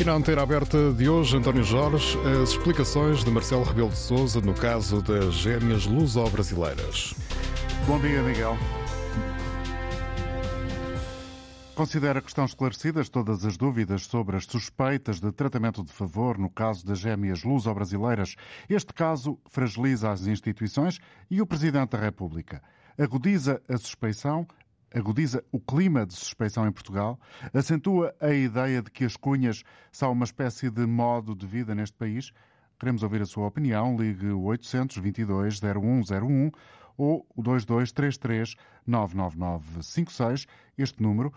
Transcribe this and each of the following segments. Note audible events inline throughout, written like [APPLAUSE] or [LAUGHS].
E na antena aberta de hoje, António Jorge, as explicações de Marcelo Rebelo de Sousa no caso das gêmeas luso-brasileiras. Bom dia, Miguel. Considera que estão esclarecidas todas as dúvidas sobre as suspeitas de tratamento de favor no caso das gêmeas luso-brasileiras. Este caso fragiliza as instituições e o Presidente da República. Agudiza a suspeição, agudiza o clima de suspeição em Portugal, acentua a ideia de que as cunhas são uma espécie de modo de vida neste país. Queremos ouvir a sua opinião. Ligue o 822 0101 ou o 2233 99956. Este número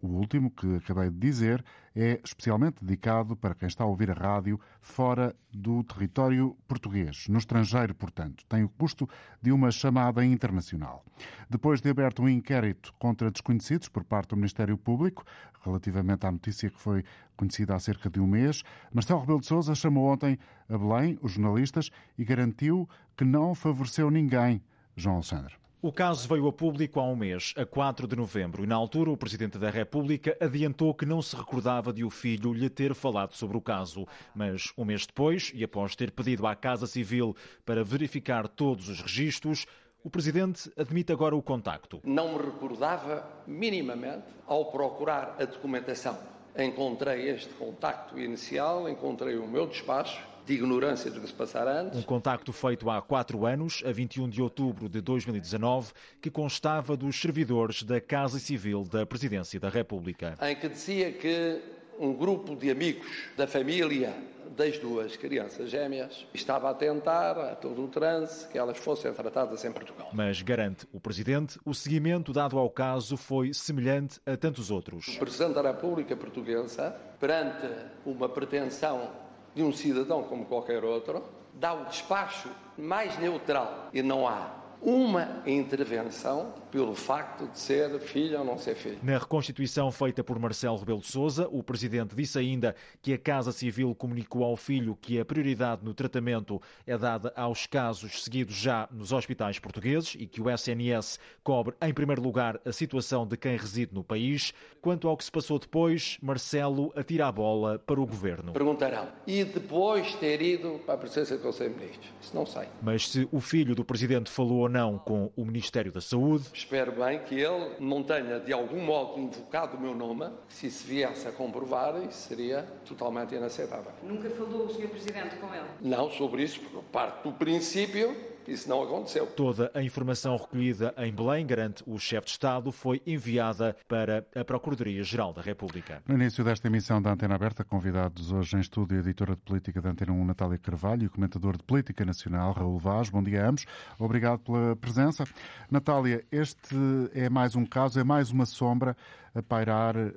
o último, que acabei de dizer, é especialmente dedicado para quem está a ouvir a rádio fora do território português, no estrangeiro, portanto. Tem o custo de uma chamada internacional. Depois de aberto um inquérito contra desconhecidos por parte do Ministério Público, relativamente à notícia que foi conhecida há cerca de um mês, Marcelo Rebelo de Sousa chamou ontem a Belém os jornalistas e garantiu que não favoreceu ninguém. João Alexandre. O caso veio a público há um mês, a 4 de novembro, e na altura o Presidente da República adiantou que não se recordava de o filho lhe ter falado sobre o caso. Mas um mês depois, e após ter pedido à Casa Civil para verificar todos os registros, o Presidente admite agora o contacto. Não me recordava minimamente, ao procurar a documentação, encontrei este contacto inicial, encontrei o meu despacho de ignorância do que se passara antes. Um contacto feito há quatro anos, a 21 de outubro de 2019, que constava dos servidores da Casa Civil da Presidência da República. Em que dizia que um grupo de amigos da família das duas crianças gêmeas estava a tentar, a todo o transe, que elas fossem tratadas em Portugal. Mas garante o Presidente, o seguimento dado ao caso foi semelhante a tantos outros. O Presidente da República Portuguesa, perante uma pretensão de um cidadão como qualquer outro, dá o despacho mais neutral. E não há uma intervenção pelo facto de ser filho ou não ser filho. Na reconstituição feita por Marcelo Rebelo de Sousa, o presidente disse ainda que a Casa Civil comunicou ao filho que a prioridade no tratamento é dada aos casos seguidos já nos hospitais portugueses e que o SNS cobre em primeiro lugar a situação de quem reside no país. Quanto ao que se passou depois, Marcelo atira a bola para o governo. Perguntarão, e depois ter ido para a presença do Conselho de Ministros? Isso não sei. Mas se o filho do presidente falou ou não com o Ministério da Saúde. Espero bem que ele não tenha de algum modo invocado o meu nome, se isso viesse a comprovar, isso seria totalmente inaceitável. Nunca falou o Sr. Presidente com ele? Não sobre isso, porque parte do princípio isso não aconteceu. Toda a informação recolhida em Belém, garante o chefe de Estado, foi enviada para a Procuradoria-Geral da República. No início desta emissão da Antena Aberta, convidados hoje em estúdio a editora de política da Antena 1, Natália Carvalho, e o comentador de política nacional, Raul Vaz. Bom dia a ambos. Obrigado pela presença. Natália, este é mais um caso, é mais uma sombra a pairar uh,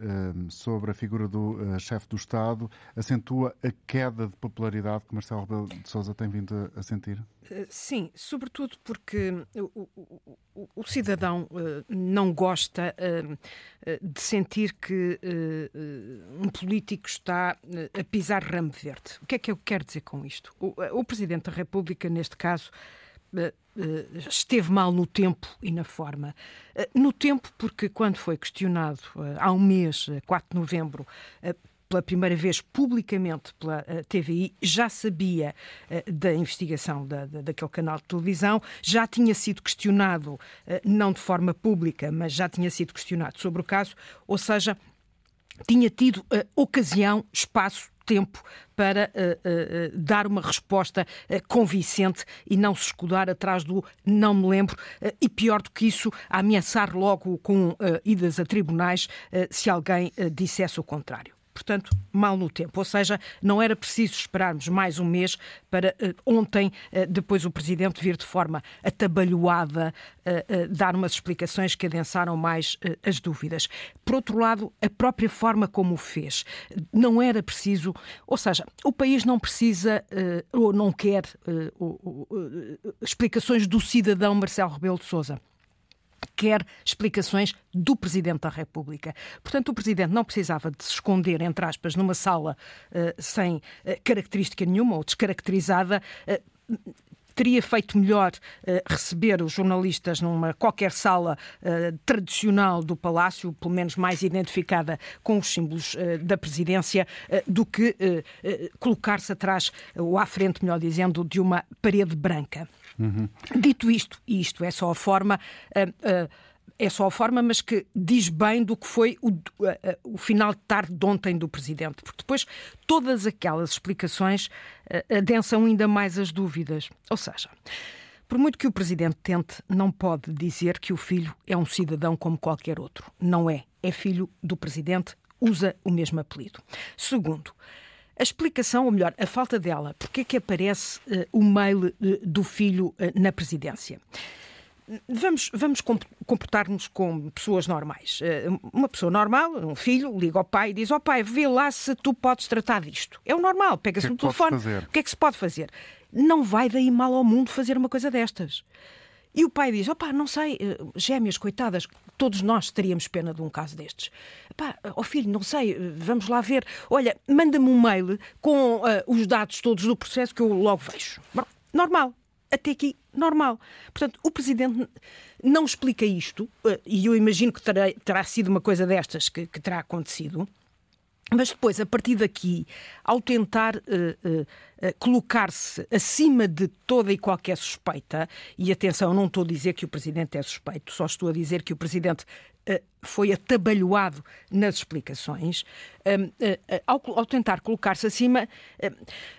sobre a figura do uh, chefe do Estado, acentua a queda de popularidade que Marcelo Rebelo de Sousa tem vindo a sentir? Eh, sim, sobretudo porque o, o, o, o cidadão uh, não gosta de sentir que um político está a pisar ramo verde. O que é que eu quero dizer com isto? o Presidente da República, neste caso, esteve mal no tempo e na forma. No tempo, porque quando foi questionado há um mês, 4 de novembro, pela primeira vez publicamente pela TVI, já sabia da investigação da, da, daquele canal de televisão, já tinha sido questionado, não de forma pública, mas já tinha sido questionado sobre o caso, ou seja, tinha tido ocasião, espaço tempo para uh, uh, dar uma resposta uh, convincente e não se escudar atrás do não me lembro e pior do que isso, ameaçar logo com idas a tribunais se alguém dissesse o contrário portanto, mal no tempo. Ou seja, não era preciso esperarmos mais um mês para uh, ontem, uh, depois o Presidente vir de forma atabalhoada, uh, dar umas explicações que adensaram mais as dúvidas. Por outro lado, a própria forma como o fez. Não era preciso, ou seja, o país não precisa ou não quer explicações do cidadão Marcelo Rebelo de Sousa quer explicações do Presidente da República. Portanto, o Presidente não precisava de se esconder, entre aspas, numa sala uh, sem uh, característica nenhuma ou descaracterizada. Uh, teria feito melhor receber os jornalistas numa qualquer sala tradicional do Palácio, pelo menos mais identificada com os símbolos da presidência, do que colocar-se atrás ou à frente, melhor dizendo, de uma parede branca. Uhum. Dito isto, e isto é só a forma é só a forma, mas que diz bem do que foi o, o, final de tarde de ontem do Presidente, porque depois todas aquelas explicações uh, adensam ainda mais as dúvidas. Ou seja, por muito que o Presidente tente, não pode dizer que o filho é um cidadão como qualquer outro. Não é. É filho do Presidente, usa o mesmo apelido. Segundo, a explicação, ou melhor, a falta dela, porque é que aparece uh, o mail uh, do filho uh, na presidência? Vamos, vamos comportar-nos como pessoas normais. Uma pessoa normal, um filho, liga ao pai e diz: Ó oh, pai, vê lá se tu podes tratar disto. É o normal, pega-se no é telefone. O que é que se pode fazer? Não vai daí mal ao mundo fazer uma coisa destas. E o pai diz: opá, não sei, eh, gêmeas, coitadas, todos nós teríamos pena de um caso destes. Pá, ó oh filho, não sei, eh, vamos lá ver. Olha, manda-me um mail com uh, os dados todos do processo que eu logo vejo. Normal até aqui normal. Portanto, o Presidente não explica isto, e eu imagino que terá, terá sido uma coisa destas que, que terá acontecido. Mas depois, a partir daqui, ao tentar uh, uh, colocar-se acima de toda e qualquer suspeita, e atenção, não estou a dizer que o Presidente é suspeito, só estou a dizer que o Presidente foi atabalhoado nas explicações, ao, ao tentar colocar-se acima,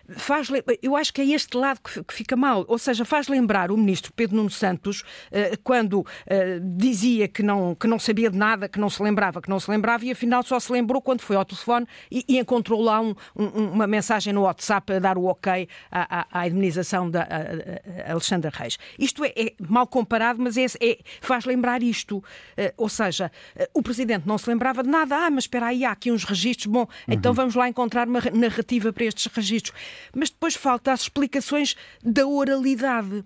faz, eu acho que é este lado que, fica mal. Ou seja, faz lembrar o ministro Pedro Nuno Santos quando dizia que não, que não sabia de nada, que não se lembrava, que não se lembrava, e afinal só se lembrou quando foi ao telefone e, encontrou lá um, uma mensagem no WhatsApp a dar o ok à, à, à indemnização da Alexandra Reis. Isto é, é, mal comparado, mas é, é faz lembrar isto. ou seja, eh, o Presidente não se lembrava de nada. Ah, mas espera aí, há aqui uns registros. Bom, então uhum. então vamos lá encontrar uma narrativa para estes registros. Mas depois falta as explicações da oralidade.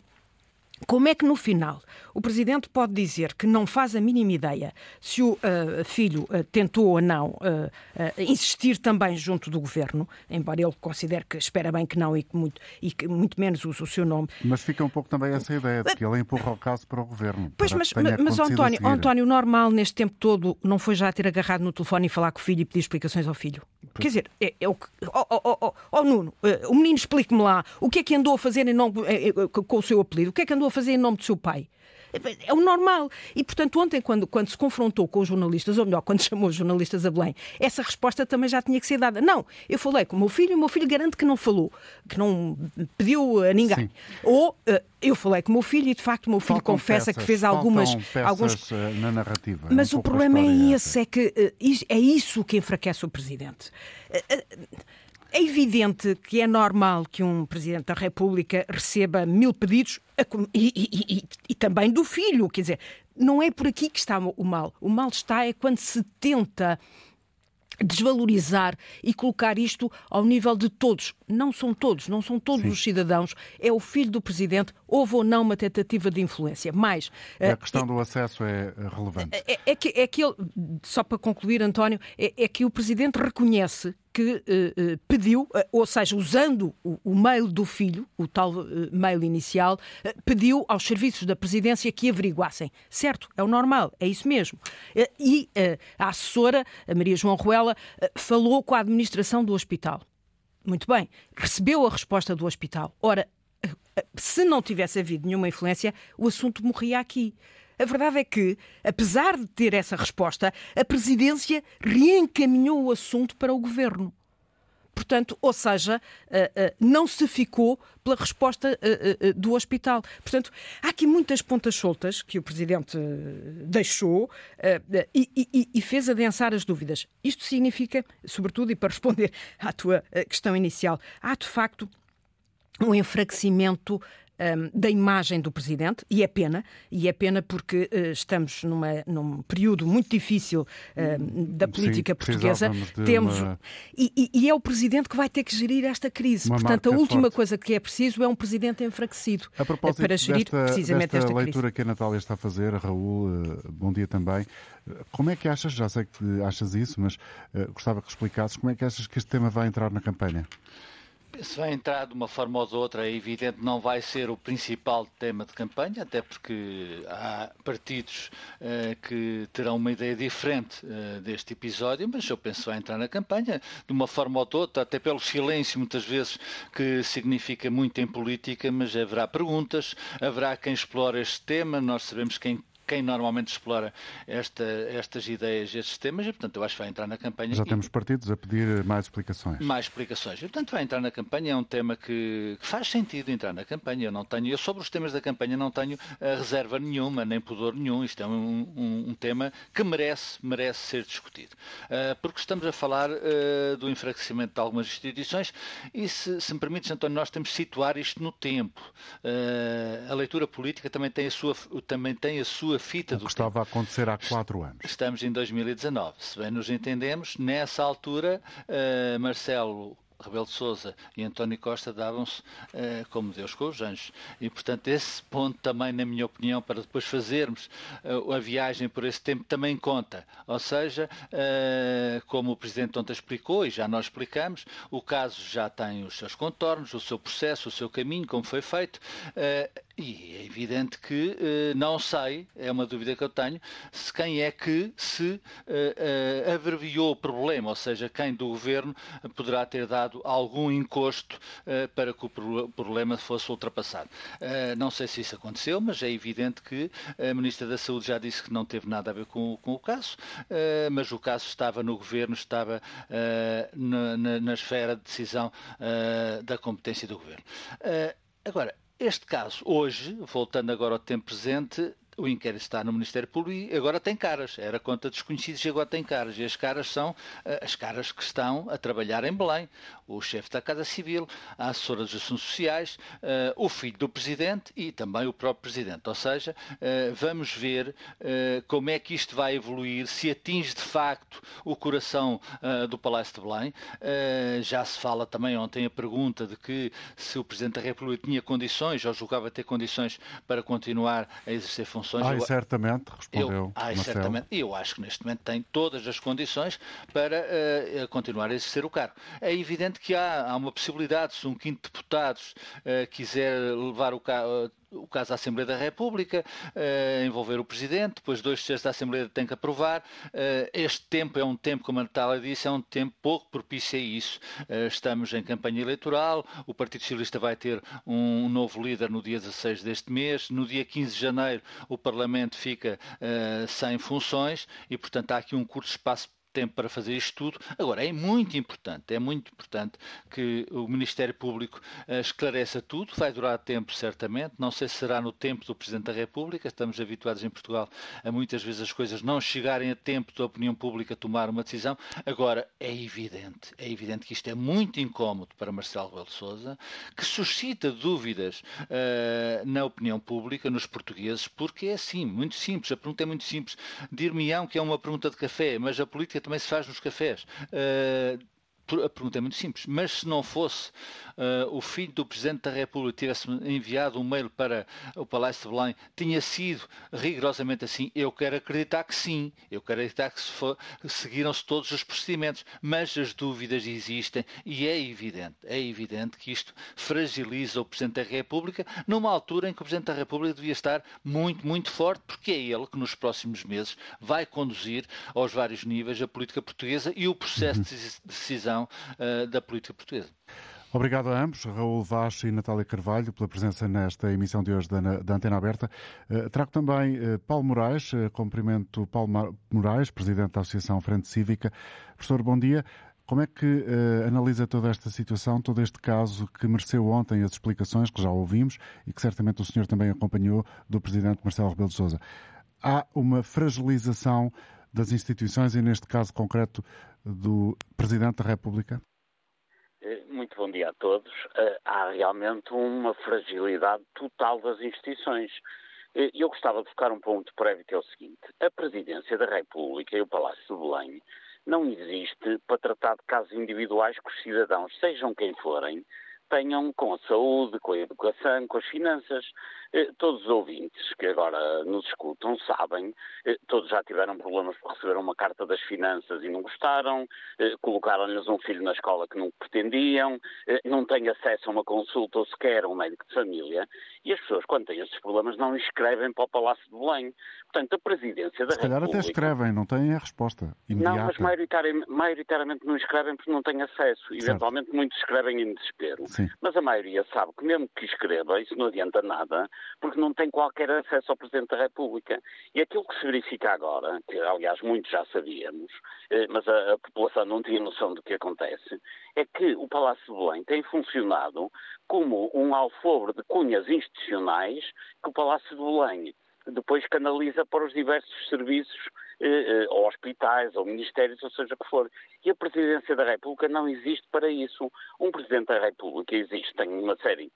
Como é que no final o Presidente pode dizer que não faz a mínima ideia se o uh, filho uh, tentou ou não uh, insistir também junto do Governo, embora ele considere que espera bem que não e que muito, e que muito menos use o seu nome. Mas fica um pouco também essa ideia de que ele empurra o caso para o Governo. Pois, mas, mas António, António, normal neste tempo todo não foi já ter agarrado no telefone e falar com o filho e pedir explicações ao filho? Pois. Quer dizer, é, é o que. Oh, oh, oh, oh Nuno, o menino explique-me lá o que é que andou a fazer em nome, com o seu apelido, o que é que andou a fazer em nome do seu pai? É o normal. E, portanto, ontem, quando, quando se confrontou com os jornalistas, ou melhor, quando [LAUGHS] chamou os jornalistas a Belém, essa resposta também já tinha que ser dada. Não, eu falei com o meu filho e o meu filho garante que não falou, que não pediu a ninguém. Sim. Ou uh, eu falei com o meu filho e, de facto, o meu filho faltam confessa peças, que fez algumas. alguns... Eh, na narrativa. Mas um o problema é esse, é que uh, é isso que enfraquece o presidente. É evidente que é normal que um Presidente da República receba mil pedidos e, e, e, e, também do filho. Quer dizer, não é por aqui que está o mal. O mal está é quando se tenta desvalorizar e colocar isto ao nível de todos. Não são todos, não são todos Sim. os cidadãos. É o filho do presidente. Houve ou não uma tentativa de influência. Mais. A uh, questão do acesso é relevante. É, é, que, é que ele, só para concluir, António, é, é que o presidente reconhece que uh, pediu, uh, ou seja, usando o, o, mail do filho, o tal uh, mail inicial, pediu aos serviços da presidência que averiguassem. Certo, é o normal, é isso mesmo. e a assessora, a Maria João Ruela, falou com a administração do hospital. Muito bem, recebeu a resposta do hospital. Ora, se não tivesse havido nenhuma influência, o assunto morria aqui. A verdade é que, apesar de ter essa resposta, a presidência reencaminhou o assunto para o governo. Portanto, ou seja, eh, eh, não se ficou pela resposta eh, do hospital. Portanto, há aqui muitas pontas soltas que o Presidente deixou e fez adensar as dúvidas. Isto significa, sobretudo, e para responder [LAUGHS] à tua questão inicial, há de facto um enfraquecimento um, da imagem do presidente, e é pena, e é pena porque uh, estamos numa, num período muito difícil uh, da política Sim, portuguesa. Temos uma... e, e, é o presidente que vai ter que gerir esta crise. Uma Portanto, a última forte. coisa que é preciso é um presidente enfraquecido a propósito para gerir desta, precisamente desta esta leitura que a Natália está a fazer, Raul, uh, bom dia também. Como é que achas, já sei que achas isso, mas gostava que explicasses, como é que achas que este tema vai entrar na campanha? Se vai entrar de uma forma ou de outra, é evidente, não vai ser o principal tema de campanha, até porque há partidos uh, que terão uma ideia diferente uh, deste episódio, mas eu penso que vai entrar na campanha de uma forma ou de outra, até pelo silêncio, muitas vezes, que significa muito em política, mas haverá perguntas, haverá quem explore este tema, nós sabemos quem quem normalmente explora esta, estas ideias, estes temas, e portanto eu acho que vai entrar na campanha. Já temos partidos a pedir mais explicações. Mais explicações. E, portanto vai entrar na campanha, é um tema que, que, faz sentido entrar na campanha. Eu não tenho, eu sobre os temas da campanha não tenho uh, reserva nenhuma, nem pudor nenhum. Isto é um, um, um tema que merece, merece ser discutido. Uh, porque estamos a falar uh, do enfraquecimento de algumas instituições e se, se me permites, António, nós temos de situar isto no tempo. a leitura política também tem a sua, também tem a sua sua fita o que estava a acontecer há quatro anos. Estamos em 2019. Se bem nos entendemos, nessa altura, uh, Marcelo Rebelo de Sousa e António Costa davam-se uh, como Deus com os anjos. E, portanto, esse ponto também, na minha opinião, para depois fazermos uh, a viagem por esse tempo, também conta. Ou seja, como o Presidente ontem explicou, e já nós explicamos, o caso já tem os seus contornos, o seu processo, o seu caminho, como foi feito, e é evidente que não sei, é uma dúvida que eu tenho, se quem é que se abreviou o problema, ou seja, quem do Governo poderá ter dado algum encosto uh, para que o problema fosse ultrapassado. Uh, não sei se isso aconteceu, mas é evidente que a Ministra da Saúde já disse que não teve nada a ver com, com o caso, uh, mas o caso estava no Governo, estava na, na, esfera de decisão da competência do Governo. agora, este caso, hoje, voltando agora ao tempo presente, o inquérito está no Ministério Público e agora tem caras. Era conta desconhecidos e agora tem caras. E as caras são uh, as caras que estão a trabalhar em Belém. O chefe da Casa Civil, a assessora dos Assuntos Sociais, uh, o filho do Presidente e também o próprio Presidente. Ou seja, uh, vamos ver como é que isto vai evoluir, se atinge de facto o coração do Palácio de Belém. já se fala também ontem a pergunta de que se o Presidente da República tinha condições ou julgava ter condições para continuar a exercer funções funções. Ai, eu, certamente, respondeu. Eu, ai, certamente. E eu acho que neste momento tem todas as condições para uh, continuar a exercer o cargo. É evidente que há, há uma possibilidade, se um quinto de deputados uh, quiser levar o cargo o caso da Assembleia da República, uh, envolver o Presidente, depois dois terços da Assembleia têm que aprovar. Uh, este tempo é um tempo, como a Natália disse, é um tempo pouco propício a isso. Uh, estamos em campanha eleitoral, o Partido Socialista vai ter um novo líder no dia 16 deste mês, no dia 15 de janeiro o Parlamento fica sem funções e, portanto, há aqui um curto espaço tempo para fazer isto tudo. Agora, é muito importante, é muito importante que o Ministério Público uh, esclareça tudo. Vai durar tempo, certamente. Não sei se será no tempo do Presidente da República. Estamos habituados em Portugal a muitas vezes as coisas não chegarem a tempo da opinião pública tomar uma decisão. Agora, é evidente, é evidente que isto é muito incómodo para Marcelo Rebelo de Sousa, que suscita dúvidas uh, na opinião pública, nos portugueses, porque é assim, muito simples. A pergunta é muito simples. Dir-me-ão que é uma pergunta de café, mas a política também se faz nos cafés. Uh, a pergunta é muito simples, mas se não fosse uh, o filho do Presidente da República tivesse enviado um mail para o Palácio de Belém, tinha sido rigorosamente assim? Eu quero acreditar que sim, eu quero acreditar que se seguiram-se todos os procedimentos, mas as dúvidas existem e é evidente, é evidente que isto fragiliza o Presidente da República numa altura em que o Presidente da República devia estar muito, muito forte, porque é ele que nos próximos meses vai conduzir aos vários níveis a política portuguesa e o processo de decisão uh, da política portuguesa. Obrigado a ambos, Raul Vaz e Natália Carvalho, pela presença nesta emissão de hoje da, Antena Aberta. Uh, trago também uh, Paulo Moraes, uh, cumprimento Paulo Moraes, Presidente da Associação Frente Cívica. Professor, bom dia. Como é que analisa toda esta situação, todo este caso que mereceu ontem as explicações que já ouvimos e que certamente o senhor também acompanhou do Presidente Marcelo Rebelo de Sousa? Há uma fragilização das instituições e, neste caso concreto, do Presidente da República? Muito bom dia a todos. Eh, há realmente uma fragilidade total das instituições. Eu gostava de focar um ponto prévio que é o seguinte. A Presidência da República e o Palácio de Belém não existe para tratar de casos individuais que os cidadãos, sejam quem forem, tenham com a saúde, com a educação, com as finanças. Eh, todos os ouvintes que agora nos escutam sabem, eh, todos já tiveram problemas por receber uma carta das finanças e não gostaram, eh, colocaram-lhes um filho na escola que não pretendiam, não têm acesso a uma consulta ou sequer a um médico de família, e as pessoas, quando têm esses problemas, não escrevem para o Palácio de Belém. Portanto, a Presidência da Se calhar República... até escrevem, não têm a resposta imediata. Não, mas maioritariamente, maioritariamente não escrevem porque não têm acesso. Certo. Eventualmente muitos escrevem em desespero. Sim. Mas a maioria sabe que mesmo que escreva, isso não adianta nada, porque não tem qualquer acesso ao Presidente da República. E aquilo que se verifica agora, que aliás muitos já sabíamos, eh, mas a, a população não tinha noção do que acontece, é que o Palácio de Belém tem funcionado como um alfobre de cunhas institucionais que o Palácio de Belém depois canaliza para os diversos serviços, eh, eh, ou hospitais, ou ministérios, ou seja o que for. E a Presidência da República não existe para isso. Um Presidente da República existe, tem uma série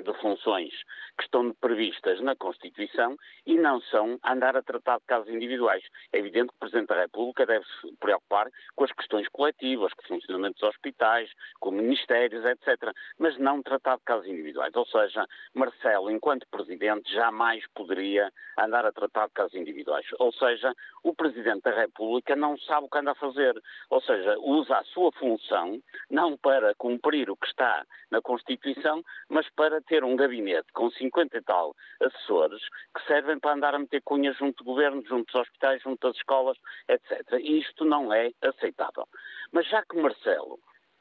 de funções que estão previstas na Constituição e não são andar a tratar de casos individuais. É evidente que o Presidente da República deve se preocupar com as questões coletivas, com o funcionamento dos hospitais, com ministérios, etc., mas não tratar de casos individuais. Ou seja, Marcelo, enquanto Presidente, jamais poderia andar a tratar de casos individuais. Ou seja, o Presidente da República não sabe o que anda a fazer. Ou seja, usa a sua função não para cumprir o que está na Constituição, mas para ter um gabinete com 50 e tal assessores que servem para andar a meter cunhas junto do governo, junto dos hospitais, junto das escolas, etc. E isto não é aceitável. Mas já que Marcelo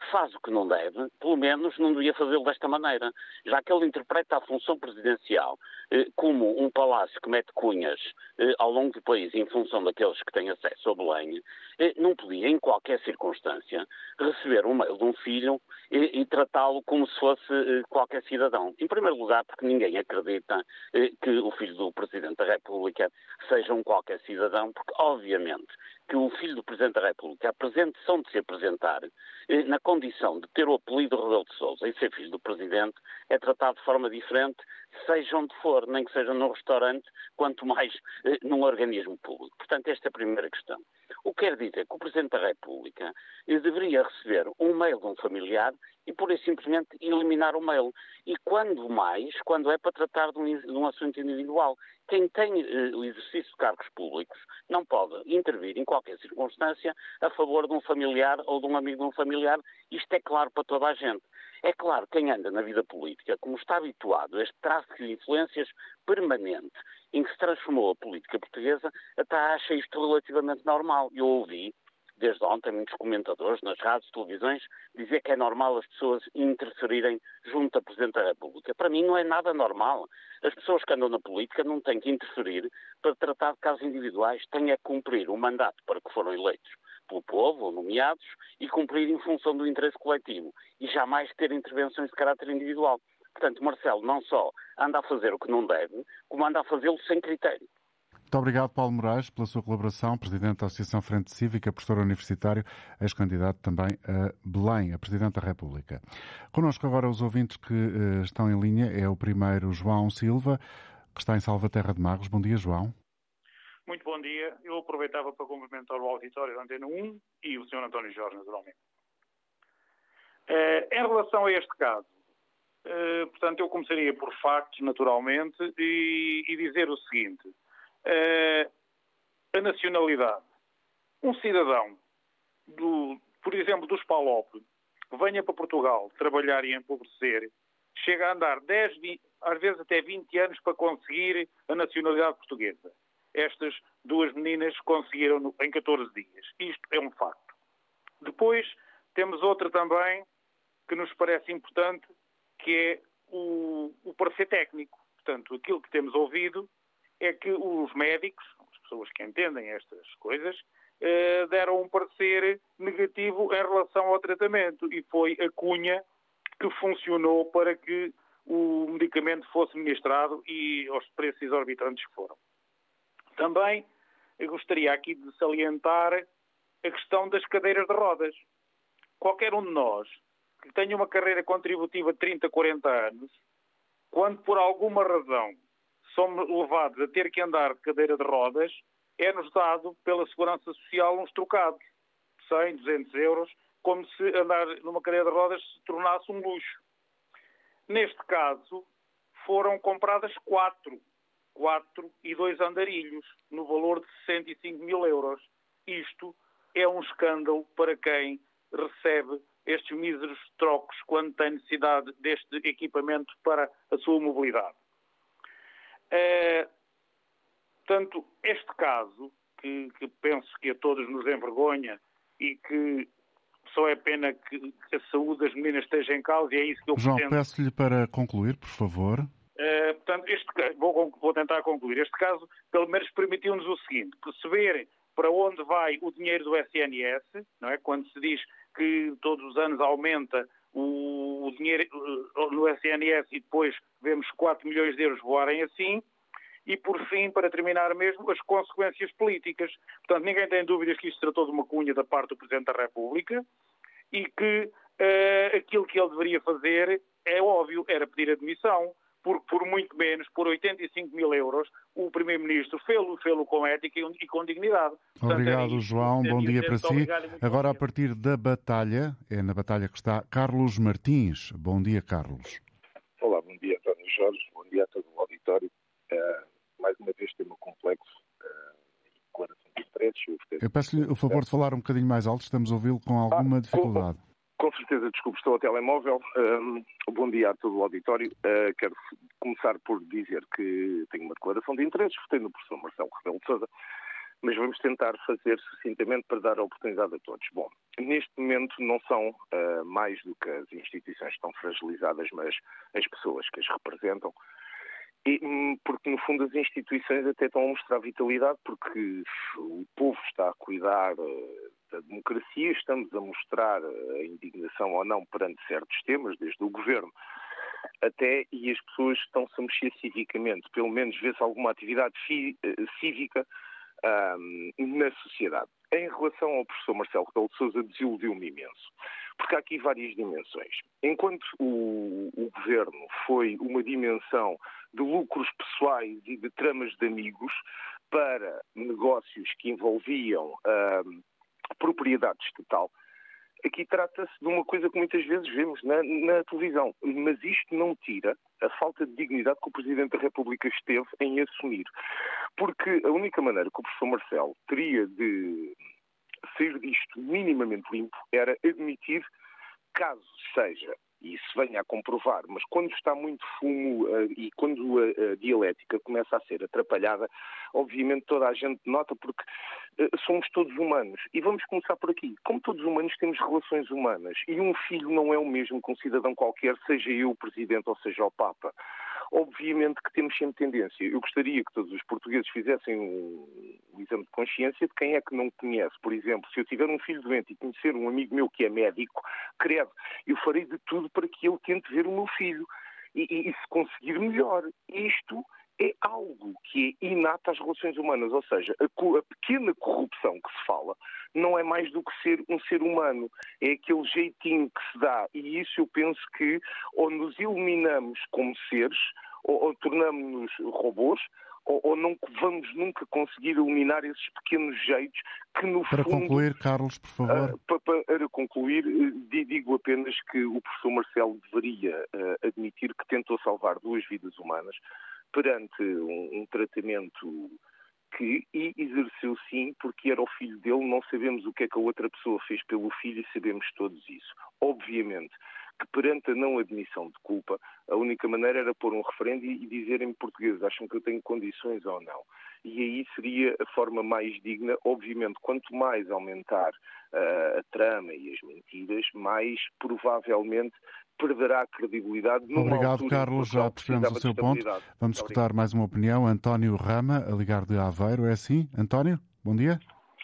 faz o que não deve, pelo menos não devia fazê-lo desta maneira, já que ele interpreta a função presidencial eh, como um palácio que mete cunhas eh, ao longo do país em função daqueles que têm acesso ao Belém, eh, não podia, em qualquer circunstância, receber um mail de um filho e, e tratá-lo como se fosse eh, qualquer cidadão. Em primeiro lugar, porque ninguém acredita eh, que o filho do Presidente da República seja um qualquer cidadão, porque, obviamente, que o filho do Presidente da República, a apresentação de se apresentar, eh, na condição de ter o apelido Rebelo de Sousa e ser filho do Presidente, é tratado de forma diferente, seja onde for, nem que seja num restaurante, quanto mais eh, num organismo público. Portanto, esta é a primeira questão. O que quer dizer que o Presidente da República eh, deveria receber um mail de um familiar e, por isso, simplesmente eliminar o mail. E quando mais, quando é para tratar de um, de um assunto individual. Quem tem uh, o exercício de cargos públicos não pode intervir em qualquer circunstância a favor de um familiar ou de um amigo de um familiar. Isto é claro para toda a gente. É claro, quem anda na vida política, como está habituado a este tráfico de influências permanente, em que se transformou a política portuguesa, até acha isto relativamente normal. Eu ouvi desde ontem, muitos comentadores nas rádios, televisões, dizer que é normal as pessoas interferirem junto ao Presidente da República. Para mim não é nada normal. As pessoas que andam na política não têm que interferir para tratar de casos individuais, têm a cumprir o mandato para que foram eleitos pelo povo, nomeados, e cumprir em função do interesse coletivo, e jamais ter intervenções de caráter individual. Portanto, Marcelo não só anda a fazer o que não deve, como anda a fazê-lo sem critério. Muito obrigado, Paulo Moraes, pela sua colaboração, Presidente da Associação Frente Cívica, professor universitário, ex-candidato também a Belém, a Presidente da República. Connosco agora os ouvintes que uh, estão em linha é o primeiro João Silva, que está em Salvaterra de Magos. Bom dia, João. Muito bom dia. Eu aproveitava para cumprimentar o auditório da Antena 1 e o Sr. António Jorge, naturalmente. Uh, em relação a este caso, uh, portanto, eu começaria por factos, naturalmente, e, e dizer o seguinte uh, a nacionalidade. Um cidadão, do, por exemplo, dos PALOP, venha para Portugal trabalhar e empobrecer, chega a andar 10, 20, às vezes até 20 anos para conseguir a nacionalidade portuguesa. Estas duas meninas conseguiram em 14 dias. Isto é um facto. Depois temos outra também que nos parece importante, que é o, o parecer técnico. Portanto, aquilo que temos ouvido é que os médicos, as pessoas que entendem estas coisas, eh, deram um parecer negativo em relação ao tratamento e foi a cunha que funcionou para que o medicamento fosse ministrado e aos preços exorbitantes que foram. Também gostaria aqui de salientar a questão das cadeiras de rodas. Qualquer um de nós que tenha uma carreira contributiva de 30, 40 anos, quando por alguma razão somos levados a ter que andar de cadeira de rodas, é-nos dado pela Segurança Social uns trocados, 100, 200 euros, como se andar numa cadeira de rodas se tornasse um luxo. Neste caso, foram compradas quatro, quatro e dois andarilhos, no valor de 65 mil euros. Isto é um escândalo para quem recebe estes míseros trocos quando tem necessidade deste equipamento para a sua mobilidade. É, portanto, este caso, que, que, penso que a todos nos envergonha e que só é pena que, que, a saúde das meninas esteja em causa e é isso que eu João, peço-lhe para concluir, por favor. É, portanto, este, vou, vou tentar concluir. Este caso, pelo menos, permitiu-nos o seguinte, perceber para onde vai o dinheiro do SNS, não é? Quando se diz que todos os anos aumenta o, o dinheiro uh, no SNS e depois vemos 4 milhões de euros voarem assim. E, por fim, para terminar mesmo, as consequências políticas. Portanto, ninguém tem dúvidas que isto tratou de uma cunha da parte do Presidente da República e que uh, aquilo que ele deveria fazer, é óbvio, era pedir admissão porque por muito menos, por 85 mil euros, o Primeiro-Ministro fê-lo, fê-lo com ética e com dignidade. Obrigado, Portanto, é João. Bom dia para si. Agora, a partir da batalha, é na batalha que está Carlos Martins. Bom dia, Carlos. Olá, bom dia, António Jorge. Bom dia a todo o auditório. Uh, mais uma vez, tema complexo. Uh, declaração de interesses. Eu peço-lhe o favor de falar um bocadinho mais alto, estamos a ouvi-lo com alguma ah, dificuldade. Com certeza, desculpe, estou ao telemóvel. Um, bom dia a todo o auditório. Uh, quero começar por dizer que tenho uma declaração de interesses, votei no professor Marcelo Rebelo de Sousa, mas vamos tentar fazer sucintamente para dar a oportunidade a todos. Bom, neste momento não são uh, mais do que as instituições estão fragilizadas, mas as pessoas que as representam. E, hum, porque, no fundo, as instituições até estão a mostrar vitalidade, porque o povo está a cuidar da democracia, estamos a mostrar a indignação ou não perante certos temas, desde o governo até, e as pessoas estão-se a mexer civicamente, pelo menos vê-se alguma atividade eh, cívica um, na sociedade. Em relação ao professor Marcelo Rebelo de Sousa, desiludiu-me imenso, porque há aqui várias dimensões. Enquanto o, o, governo foi uma dimensão de lucros pessoais e de tramas de amigos para negócios que envolviam um, propriedade estatal. Aqui trata-se de uma coisa que muitas vezes vemos na, na, televisão, mas isto não tira a falta de dignidade que o Presidente da República esteve em assumir. Porque a única maneira que o professor Marcelo teria de sair disto minimamente limpo era admitir, caso seja e isso venha a comprovar, mas quando está muito fumo uh, e quando a, a, dialética começa a ser atrapalhada, obviamente toda a gente nota porque uh, somos todos humanos. E vamos começar por aqui. Como todos humanos temos relações humanas e um filho não é o mesmo que um cidadão qualquer, seja eu o Presidente ou seja o Papa. Obviamente que temos sempre tendência. Eu gostaria que todos os portugueses fizessem um, um, exame de consciência de quem é que não conhece. Por exemplo, se eu tiver um filho doente e conhecer um amigo meu que é médico, credo, eu farei de tudo para que ele tente ver o meu filho. E, e, e se conseguir melhor. Isto é algo que é inato às relações humanas, ou seja, a, a, pequena corrupção que se fala não é mais do que ser um ser humano, é aquele jeitinho que se dá, e isso eu penso que ou nos iluminamos como seres, ou, ou tornamos-nos robôs, ou, ou, não vamos nunca conseguir eliminar esses pequenos jeitos que no para fundo... Para concluir, Carlos, por favor. Uh, para, para, concluir, uh, digo apenas que o professor Marcelo deveria uh, admitir que tentou salvar duas vidas humanas, perante um, um tratamento que e exerceu sim, porque era o filho dele, não sabemos o que é que a outra pessoa fez pelo filho e sabemos todos isso. Obviamente que perante a não admissão de culpa, a única maneira era pôr um referendo e, dizer em português, acham que eu tenho condições ou não. E aí seria a forma mais digna, obviamente, quanto mais aumentar uh, a trama e as mentiras, mais provavelmente perderá a credibilidade. Obrigado, Carlos. Já percebemos o seu ponto. Vamos escutar mais uma opinião. António Rama, a ligar de Aveiro. É assim? António, bom dia.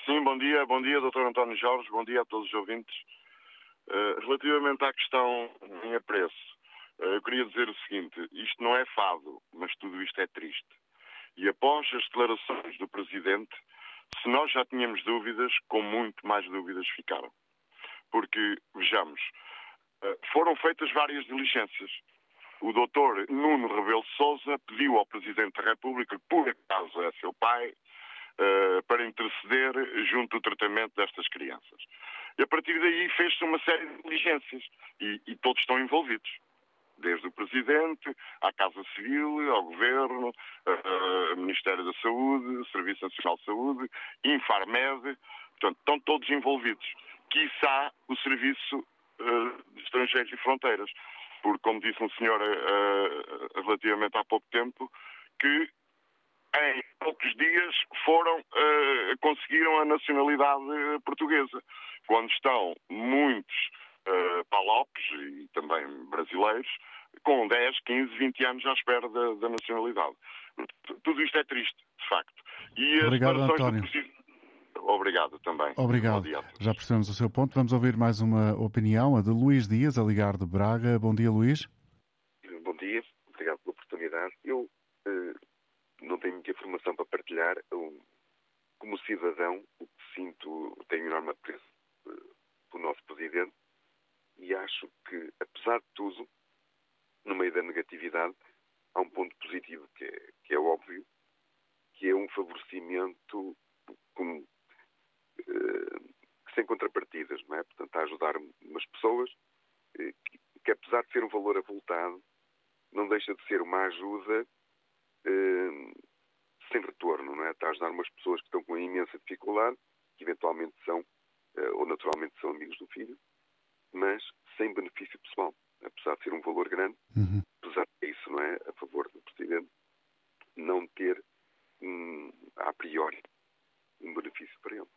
Sim, bom dia. Bom dia, Dr. António Jorge. Bom dia a todos os ouvintes. Uh, relativamente à questão em apreço, uh, eu queria dizer o seguinte: isto não é fado, mas tudo isto é triste. E após as declarações do Presidente, se nós já tínhamos dúvidas, com muito mais dúvidas ficaram. Porque, vejamos, eh, foram feitas várias diligências. O doutor Nuno Rebelo Souza pediu ao Presidente da República, que por acaso é seu pai, eh, para interceder junto do tratamento destas crianças. E a partir daí fez-se uma série de diligências e, e todos estão envolvidos. desde o Presidente, à Casa Civil, ao Governo, ao Ministério da Saúde, Serviço Nacional de Saúde, Infarmed, portanto, estão todos envolvidos. Quiçá o Serviço de Estrangeiros e Fronteiras, porque, como disse um senhor relativamente há pouco tempo, que em poucos dias foram, uh, conseguiram a nacionalidade portuguesa. Quando estão muitos uh, palopes e também brasileiros com 10, 15, 20 anos à espera da, da nacionalidade. Tudo isto é triste, de facto. E Obrigado, António. Obrigado também. Obrigado. Já percebemos o seu ponto. Vamos ouvir mais uma opinião, a de Luís Dias, a ligar de Braga. Bom dia, Luís. Bom dia. Obrigado pela oportunidade. Eu não tenho muita informação para partilhar. Eu, como cidadão, o que sinto, tenho enorme apreço uh, pelo nosso Presidente e acho que, apesar de tudo, no meio da negatividade, há um ponto positivo que é, que é óbvio, que é um favorecimento com, uh, sem contrapartidas, não é? Portanto, a ajudar umas pessoas uh, que, que, apesar de ser um valor avultado, não deixa de ser uma ajuda eh, sem retorno, não é? Está a ajudar umas pessoas que estão com imensa dificuldade, que eventualmente são, eh, ou naturalmente são amigos do filho, mas sem benefício pessoal, apesar de ser um valor grande, uhum. apesar de isso, não é? A favor do Presidente, não ter, um, a priori, um benefício para ele.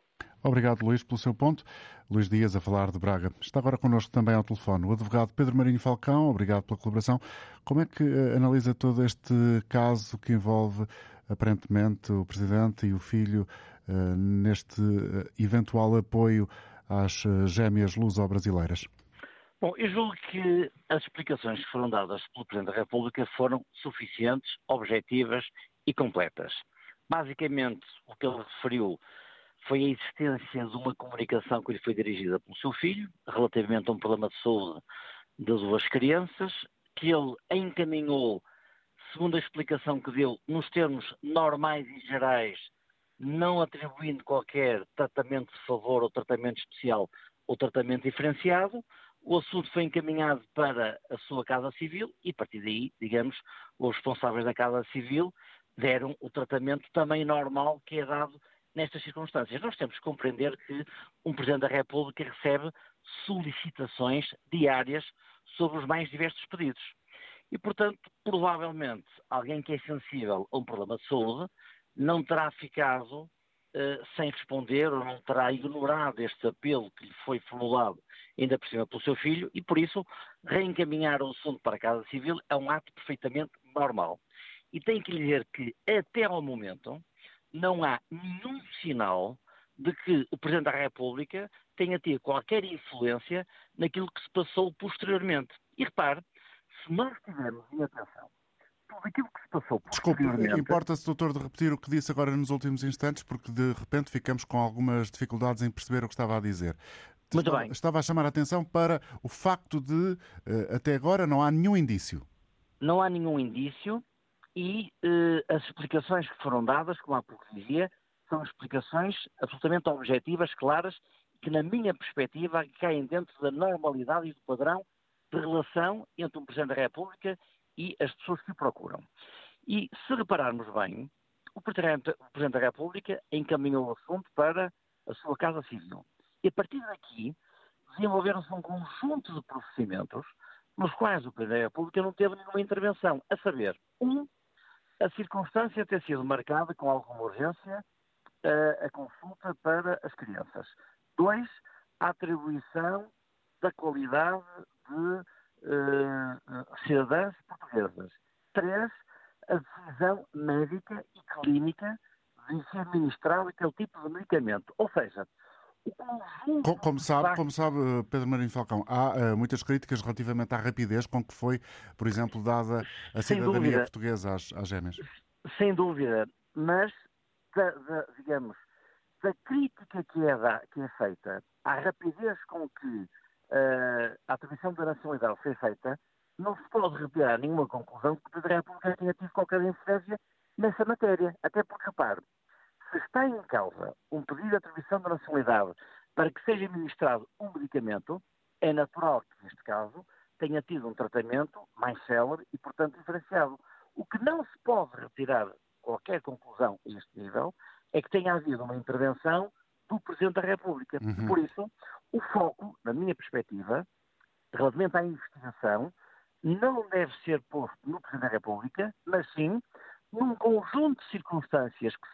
Obrigado, Luís, pelo seu ponto. Luís Dias, a falar de Braga. Está agora connosco também ao telefone o advogado Pedro Marinho Falcão. Obrigado pela colaboração. Como é que uh, analisa todo este caso que envolve, aparentemente, o Presidente e o filho uh, neste uh, eventual apoio às gêmeas luso-brasileiras? Bom, eu julgo que as explicações que foram dadas pelo Presidente da República foram suficientes, objetivas e completas. Basicamente, o que ele referiu foi a existência de uma comunicação que lhe foi dirigida pelo seu filho, relativamente a um problema de saúde das duas crianças, que ele encaminhou, segundo a explicação que deu, nos termos normais e gerais, não atribuindo qualquer tratamento de favor ou tratamento especial ou tratamento diferenciado. O assunto foi encaminhado para a sua Casa Civil e, a partir daí, digamos, os responsáveis da Casa Civil deram o tratamento também normal que é dado nestas circunstâncias. Nós temos que compreender que um Presidente da República recebe solicitações diárias sobre os mais diversos pedidos. E, portanto, provavelmente, alguém que é sensível a um problema de saúde não terá ficado uh, sem responder ou não terá ignorado este apelo que lhe foi formulado, ainda por cima pelo seu filho, e por isso reencaminhar o assunto para a Casa Civil é um ato perfeitamente normal. E tenho que lhe dizer que, até ao momento, não há nenhum sinal de que o Presidente da República tenha tido qualquer influência naquilo que se passou posteriormente. E repare, se nós tivermos em atenção tudo aquilo que se passou posteriormente... Desculpe, importa-se, doutor, de repetir o que disse agora nos últimos instantes, porque de repente ficamos com algumas dificuldades em perceber o que estava a dizer. Muito estava, bem. Estava a chamar a atenção para o facto de, eh, até agora, não há nenhum indício. Não há nenhum indício e eh, as explicações que foram dadas, como há pouco dizia, são explicações absolutamente objetivas, claras, que, na minha perspectiva, caem dentro da normalidade e do padrão de relação entre um Presidente da República e as pessoas que o procuram. E, se repararmos bem, o Presidente, o Presidente da República encaminhou o assunto para a sua Casa Civil. E, a partir daqui, desenvolveram-se um conjunto de procedimentos nos quais o Presidente da República não teve nenhuma intervenção, a saber, um, a circunstância ter sido marcada com alguma urgência a, a consulta para as crianças. Dois, a atribuição da qualidade de uh, cidadãs portuguesas. Três, a decisão médica e clínica de se administrar aquele tipo de medicamento. Ou seja, como, sabe, como sabe, Pedro Marinho Falcão, há uh, muitas críticas relativamente à rapidez com que foi, por exemplo, dada a Sem cidadania dúvida. portuguesa às, às gêmeas. Sem dúvida, mas, da, da, digamos, da crítica que é, da, que é feita à rapidez com que uh, a atribuição da nacionalidade foi feita, não se pode retirar nenhuma conclusão que da República tenha tido qualquer influência nessa matéria. Até porque, repare, se está em causa um pedido de atribuição da nacionalidade para que seja administrado um medicamento, é natural que, neste caso, tenha tido um tratamento mais célere e, portanto, diferenciado. O que não se pode retirar qualquer conclusão a este nível é que tenha havido uma intervenção do Presidente da República. Uhum. Por isso, o foco, na minha perspectiva, relativamente à investigação, não deve ser posto no Presidente da República, mas sim num conjunto de circunstâncias que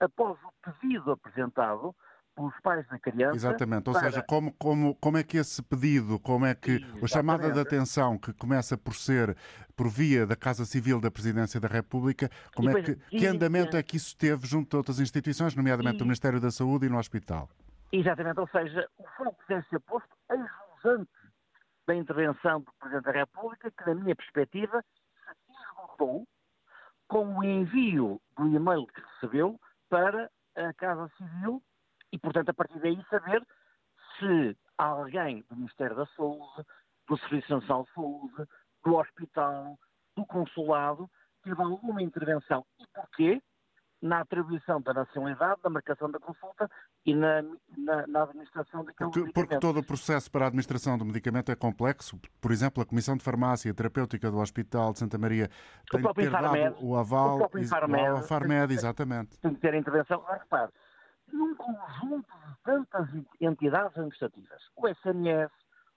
após o pedido apresentado pelos pais da criança. Exatamente, ou para... seja, como, como, como é que esse pedido, como é que Exatamente. a chamada de atenção que começa por ser por via da Casa Civil da Presidência da República, como é que, que andamento é que isso teve junto a outras instituições, nomeadamente e... do Ministério da Saúde e no hospital? Exatamente, ou seja, o foco deve ser posto antes da intervenção do Presidente da República, que, na minha perspectiva, se esgotou com o envio do e-mail que recebeu para a Casa Civil e, portanto, a partir daí saber se alguém do Ministério da Saúde, do Serviço Nacional de Saúde, do Hospital, do Consulado, teve alguma intervenção e porquê na atribuição da nacionalidade, na marcação da consulta e na, na, na administração daquele porque, medicamento. Porque todo o processo para a administração do medicamento é complexo. Por exemplo, a Comissão de Farmácia Terapêutica do Hospital de Santa Maria tem que ter dado o aval. O próprio Infarmed, o Infarmed, exatamente. Tem que ter intervenção. Mas repare, num conjunto de tantas entidades administrativas, o SNS,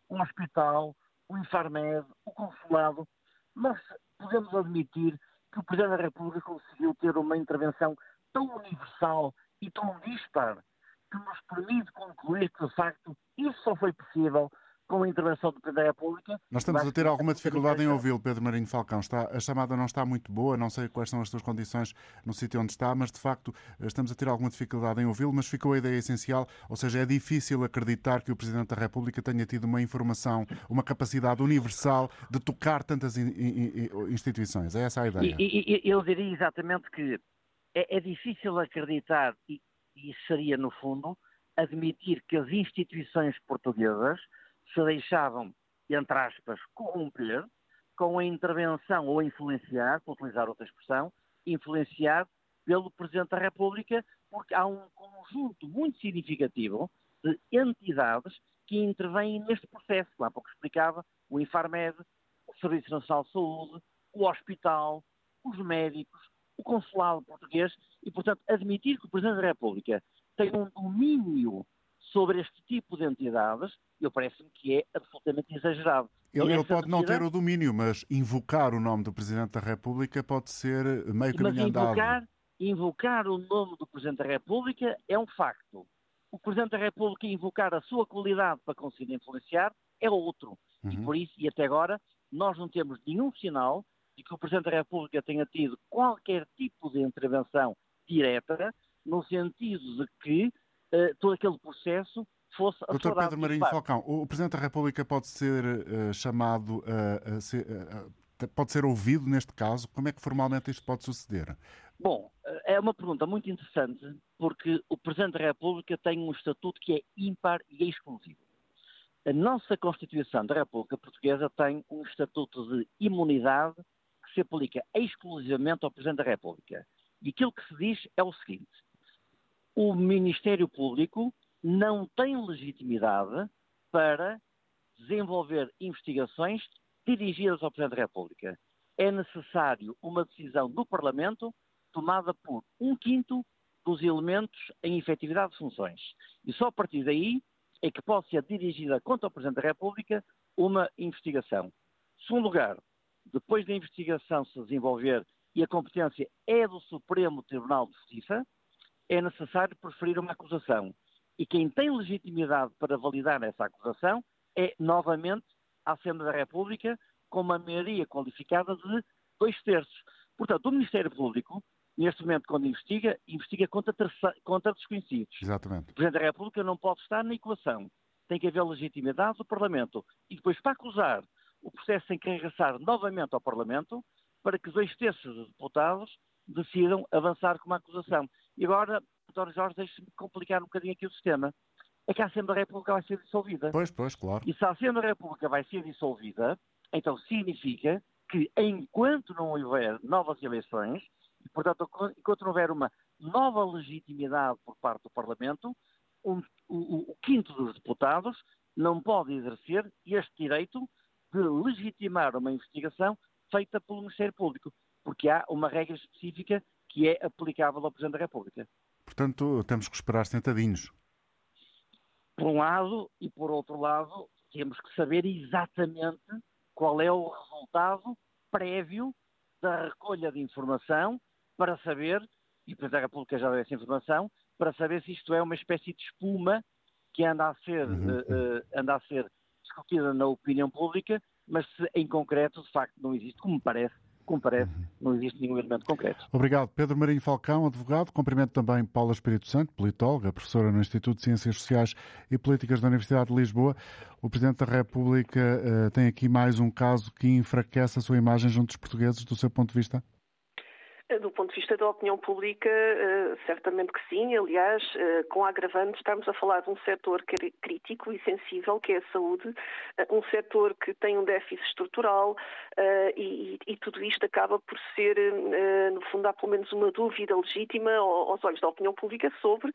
o Hospital, o Infarmed, o Consulado, nós podemos admitir que o Presidente da República conseguiu ter uma intervenção tão universal e tão dispar que nos permite concluir que, de facto, isso só foi possível com a intervenção do Presidente da República. Nós estamos a ter alguma dificuldade em ouvi-lo, Pedro Marinho Falcão. Está, a chamada não está muito boa, não sei quais são as suas condições no sítio onde está, mas de facto estamos a ter alguma dificuldade em ouvi-lo, mas ficou a ideia essencial, ou seja, é difícil acreditar que o Presidente da República tenha tido uma informação, uma capacidade universal de tocar tantas instituições. É essa a ideia. E, e, eu diria exatamente que é, é difícil acreditar, e, e seria, no fundo, admitir que as instituições portuguesas se deixavam, entre aspas, corromper com a intervenção ou influenciar, para utilizar outra expressão, influenciar pelo Presidente da República, porque há um conjunto muito significativo de entidades que intervêm neste processo. Há pouco explicava o Infarmed, o Serviço Nacional de Saúde, o Hospital, os médicos, o Consulado Português e, portanto, admitir que o Presidente da República tem um domínio sobre este tipo de entidades, eu parece-me que é absolutamente exagerado. Ele, ele pode não ter o domínio, mas invocar o nome do Presidente da República pode ser meio caminho andado. Invocar, invocar o nome do Presidente da República é um facto. O Presidente da República invocar a sua qualidade para conseguir influenciar é outro. Uhum. E por isso, e até agora, nós não temos nenhum sinal de que o Presidente da República tenha tido qualquer tipo de intervenção direta, no sentido de que uh, todo aquele processo fosse Doutor Pedro Marinho Falcão, o Presidente da República pode ser uh, chamado a, a ser, pode ser ouvido neste caso? Como é que formalmente isto pode suceder? Bom, é uma pergunta muito interessante, porque o Presidente da República tem um estatuto que é ímpar e exclusivo. A nossa Constituição da República Portuguesa tem um estatuto de imunidade que se aplica exclusivamente ao Presidente da República. E aquilo que se diz é o seguinte: o Ministério Público não tem legitimidade para desenvolver investigações dirigidas ao Presidente da República. É necessário uma decisão do Parlamento tomada por um quinto dos elementos em efetividade de funções. E só a partir daí é que pode ser dirigida contra o Presidente da República uma investigação. Segundo lugar, depois da investigação se desenvolver e a competência é do Supremo Tribunal de Justiça, é necessário preferir uma acusação. E quem tem legitimidade para validar essa acusação é, novamente, a Assembleia da República, com uma maioria qualificada de dois terços. Portanto, o Ministério Público, neste momento, quando investiga, investiga contra, contra desconhecidos. Exatamente. O Presidente da República não pode estar na equação. Tem que haver legitimidade do Parlamento. E depois, para acusar, o processo tem que regressar novamente ao Parlamento para que dois terços dos deputados decidam avançar com uma acusação. E agora, António Jorge, deixe-me complicar um bocadinho aqui o sistema. É que a Assembleia da República vai ser dissolvida. Pois, pois, claro. E se a Assembleia da República vai ser dissolvida, então significa que enquanto não houver novas eleições, e portanto, enquanto não houver uma nova legitimidade por parte do Parlamento, um, o, o, quinto dos deputados não pode exercer este direito de legitimar uma investigação feita pelo Ministério Público, porque há uma regra específica que é aplicável ao Presidente da República. Portanto, temos que esperar sentadinhos. Por um lado, e por outro lado, temos que saber exatamente qual é o resultado prévio da recolha de informação para saber, e o Presidente da República já deu essa informação, para saber se isto é uma espécie de espuma que anda a ser, uhum. uh, uh, anda a ser discutida na opinião pública, mas se em concreto, de facto, não existe, como me parece, como parece, uhum. não existe nenhum elemento concreto. Obrigado. Pedro Marinho Falcão, advogado. Cumprimento também Paula Espírito Santo, politóloga, professora no Instituto de Ciências Sociais e Políticas da Universidade de Lisboa. O Presidente da República uh, tem aqui mais um caso que enfraquece a sua imagem junto dos portugueses, do seu ponto de vista? Do ponto de vista da opinião pública, eh, certamente que sim. Aliás, eh, com agravante, estamos a falar de um setor crítico e sensível, que é a saúde, eh, um setor que tem um déficit estrutural e, e tudo isto acaba por ser, no fundo, há pelo menos uma dúvida legítima aos olhos da opinião pública sobre,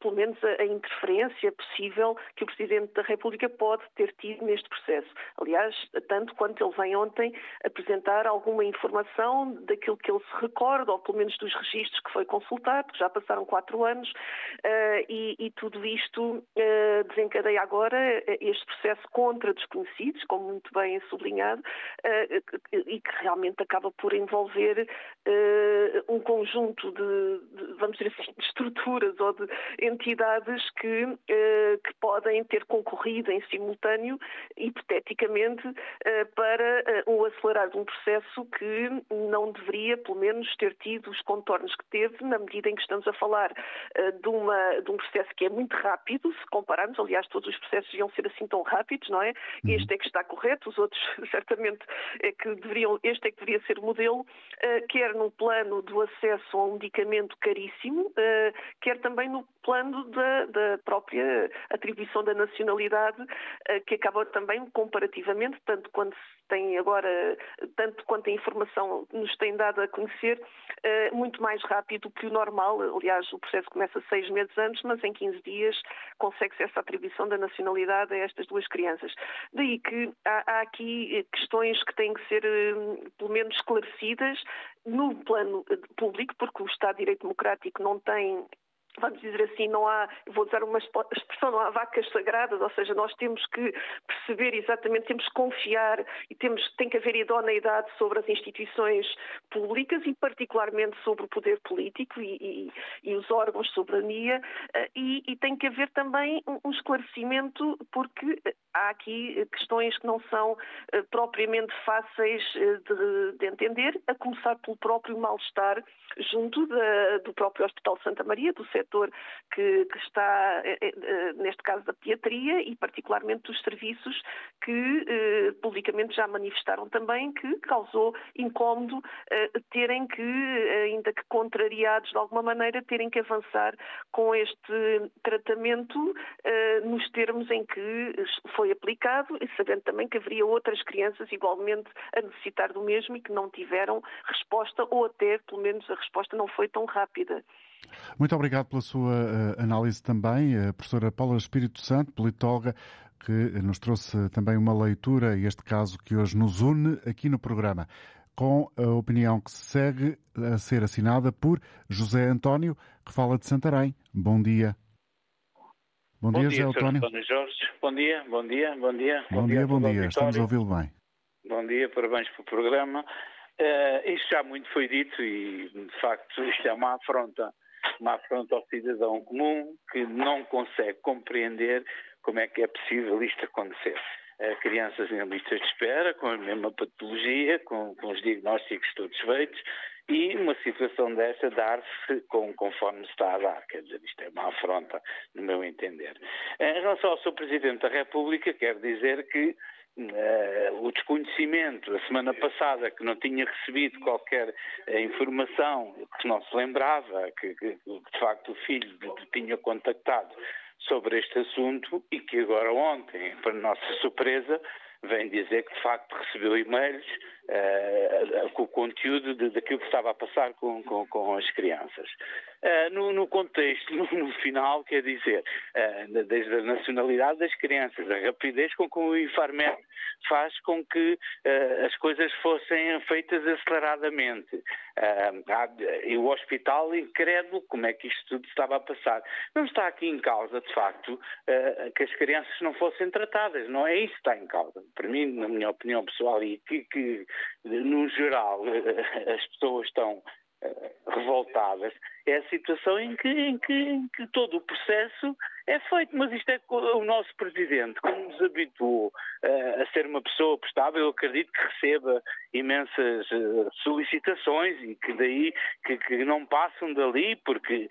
pelo menos, a interferência possível que o Presidente da República pode ter tido neste processo. Aliás, tanto quanto ele vem ontem apresentar alguma informação daquilo que ele se recorda, ou pelo menos dos registros que foi consultado, já passaram quatro anos, uh, e, e, tudo isto uh, desencadeia agora eh, este processo contra desconhecidos, como muito bem sublinhado, uh, e que realmente acaba por envolver um conjunto de, de, vamos dizer assim, de estruturas ou de entidades que, que podem ter concorrido em simultâneo, hipoteticamente, para o acelerar de um processo que não deveria, pelo menos ter tido os contornos que teve, na medida em que estamos a falar uh, de, uma, de, um processo que é muito rápido, se compararmos, aliás, todos os processos iam ser assim tão rápidos, não é? Uhum. Este é que está correto, os outros [LAUGHS] certamente é que deveriam, este é que deveria ser o modelo, uh, quer no plano do acesso a um medicamento caríssimo, uh, quer também no plano da, da, própria atribuição da nacionalidade, que acaba também comparativamente, tanto quando se tem agora, tanto quanto a informação nos tem dado a conhecer, uh, muito mais rápido que o normal. Aliás, o processo começa seis meses antes, mas em 15 dias consegue-se essa atribuição da nacionalidade a estas duas crianças. Daí que há, há aqui eh, questões que têm que ser, pelo menos, esclarecidas no plano público, porque o Estado de Direito Democrático não tem vamos dizer assim, não há, vou usar uma expressão, não há vacas sagradas, ou seja, nós temos que perceber exatamente, temos que confiar e temos, tem que haver idoneidade sobre as instituições públicas e particularmente sobre o poder político e, e, e os órgãos de soberania eh, e, e, tem que haver também um esclarecimento porque há aqui questões que não são eh, propriamente fáceis eh, de, de entender, a começar pelo próprio mal-estar junto da, do próprio Hospital Santa Maria, do setor que, que está, eh, eh, neste caso, da pediatria e particularmente dos serviços que eh, publicamente já manifestaram também que causou incómodo eh, terem que, ainda que contrariados de alguma maneira, terem que avançar com este tratamento eh, nos termos em que foi aplicado e sabendo também que haveria outras crianças igualmente a necessitar do mesmo e que não tiveram resposta ou até, pelo menos, a resposta não foi tão rápida. Muito obrigado pela sua uh, análise também, a professora Paula Espírito Santo, politóloga, que nos trouxe também uma leitura, este caso que hoje nos une aqui no programa, com a opinião que se segue a ser assinada por José António, que fala de Santarém. Bom dia. Bom, bom dia, José António. Jorge. Bom dia, bom dia, bom dia. Bom, bom dia, bom dia. Estamos a ouvi-lo bem. Bom dia, parabéns pelo programa. Uh, isto já muito foi dito e, de facto, isto é uma afronta uma afronta ao cidadão comum que não consegue compreender como é que é possível isto acontecer. Uh, crianças em listas de espera, com a mesma patologia, com, com os diagnósticos todos feitos, e uma situação desta dar-se com, conforme se está a dar. Quer dizer, isto é uma afronta, no meu entender. Em relação ao Sr. Presidente da República, quero dizer que Uh, o desconhecimento, a semana passada, que não tinha recebido qualquer uh, informação, que não se lembrava, que, que, de facto o filho tinha contactado sobre este assunto e que agora ontem, para nossa surpresa, vem dizer que de facto recebeu e-mails uh, com o conteúdo de, daquilo que estava a passar com, com, com as crianças. Uh, no, no, contexto, [LAUGHS] no, no, final, quer dizer, uh, desde a nacionalidade das crianças, a rapidez com que o Infarmed faz com que as coisas fossem feitas aceleradamente. e o hospital incrédulo, como é que isto tudo estava a passar. Não está aqui em causa, de facto, que as crianças não fossem tratadas, não é isso que está em causa. Para mim, na minha opinião pessoal, e que, que no geral, eh, [LAUGHS] as pessoas estão eh, revoltadas, é a situação em que, em, que, em que, todo o processo é feito. Mas isto é o nosso presidente, como nos habituou uh, a ser uma pessoa prestável, eu acredito que receba imensas uh, solicitações e que daí que, que, não passam dali, porque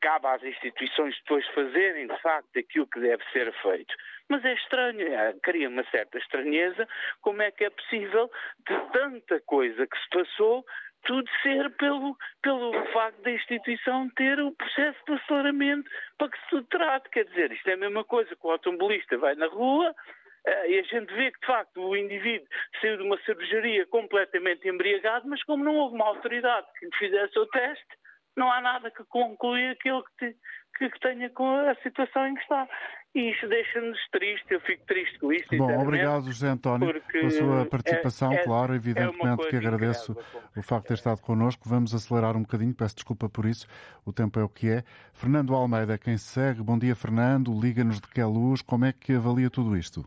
cabe às instituições depois fazerem de facto aquilo que deve ser feito. Mas é estranho, é, cria uma certa estranheza como é que é possível de tanta coisa que se passou tudo ser pelo, pelo facto da instituição ter o processo de aceleramento para que se trate. Quer dizer, isto é a mesma coisa que o automobilista vai na rua uh, e a gente vê que, de facto, o indivíduo saiu de uma cervejaria completamente embriagado, mas como não houve uma autoridade que lhe fizesse o teste, não há nada que concluir aquilo que, te, que, que tenha com a situação em que está. E isso deixa-nos triste, eu fico triste com isso. Bom, obrigado José António pela sua participação, é, é, claro, evidentemente é que agradeço o facto de ter estado connosco. Vamos acelerar um bocadinho, peço desculpa por isso, o tempo é o que é. Fernando Almeida, quem segue, bom dia Fernando, liga-nos de que luz, como é que avalia tudo isto?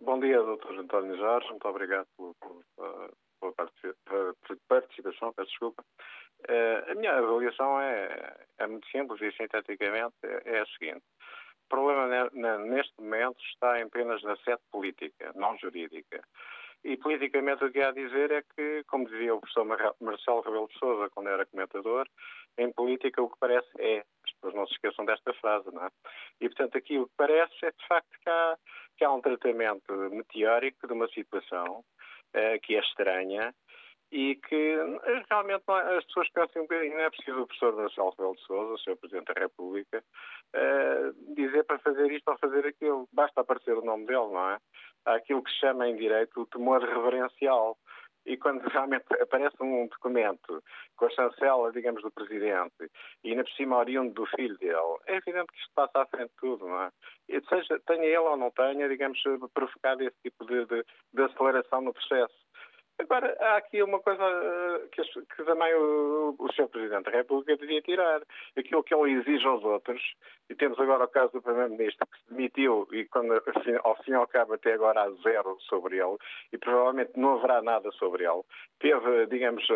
Bom dia, Dr. António Jorge, muito obrigado pela, pela participação, peço desculpa. Uh, a minha avaliação é, é muito simples e sinteticamente é, é a seguinte. O problema neste momento está apenas na sede política, não jurídica. E politicamente o que há a dizer é que, como dizia o professor Marcelo Rebelo de Sousa quando era comentador, em política o que parece é, as pessoas não se esqueçam desta frase, não é? E portanto aqui o que parece é de facto que há, que há um tratamento meteórico de uma situação uh, que é estranha e que eh, realmente é, as pessoas pensam um bocadinho, não é preciso o professor Marcelo Rebelo de Sousa, o Sr. Presidente da República, uh, dizer para fazer isto ou fazer aquilo. Basta aparecer o nome dele, não é? Há aquilo que se chama em direito o temor reverencial. E quando [LAUGHS] realmente aparece um documento com a chancela, digamos, do Presidente e ainda por cima oriundo do filho dele, é evidente que isto passa à frente de tudo, não é? E seja, tenha ele ou não tenha, digamos, provocado esse tipo de, de, de aceleração no processo. Agora, há aqui uma coisa eh, que, que também o, o Sr. Presidente da República devia tirar. Aquilo que ele exige aos outros, e temos agora o caso do Primeiro-Ministro que se demitiu e quando, ao fim e ao cabo até agora há zero sobre ele, e provavelmente não haverá nada sobre ele, teve, digamos,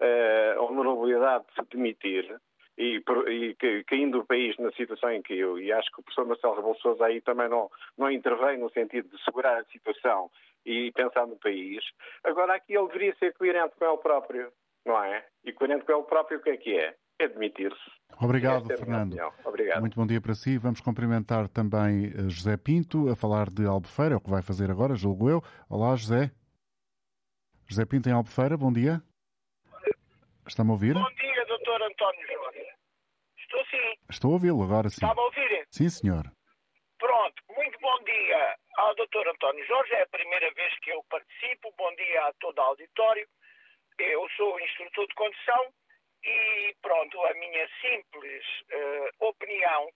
eh, a honorabilidade de se demitir, e, e, caindo o país na situação em que eu, e acho que o professor Marcelo Rebelo Sousa aí também não, não intervém no sentido de segurar a situação e pensar no país. Agora, aqui ele deveria ser coerente com ele próprio, não é? E coerente com ele próprio, o que é que é? É admitir-se. Obrigado, é Fernando. Obrigado. Muito bom dia para si. Vamos cumprimentar também eh, José Pinto, a falar de Albufeira, é o que vai fazer agora, julgo eu. Olá, José. José Pinto em Albufeira, bom dia. Está-me a ouvir? Bom dia. Estou a ouvi-lo agora sim. Está-me a ouvir? Sim, senhor. Pronto, muito bom dia ao Dr. António Jorge. É a primeira vez que eu participo. Bom dia a todo o auditório. Eu sou instrutor de condução e, pronto, a minha simples uh, opinião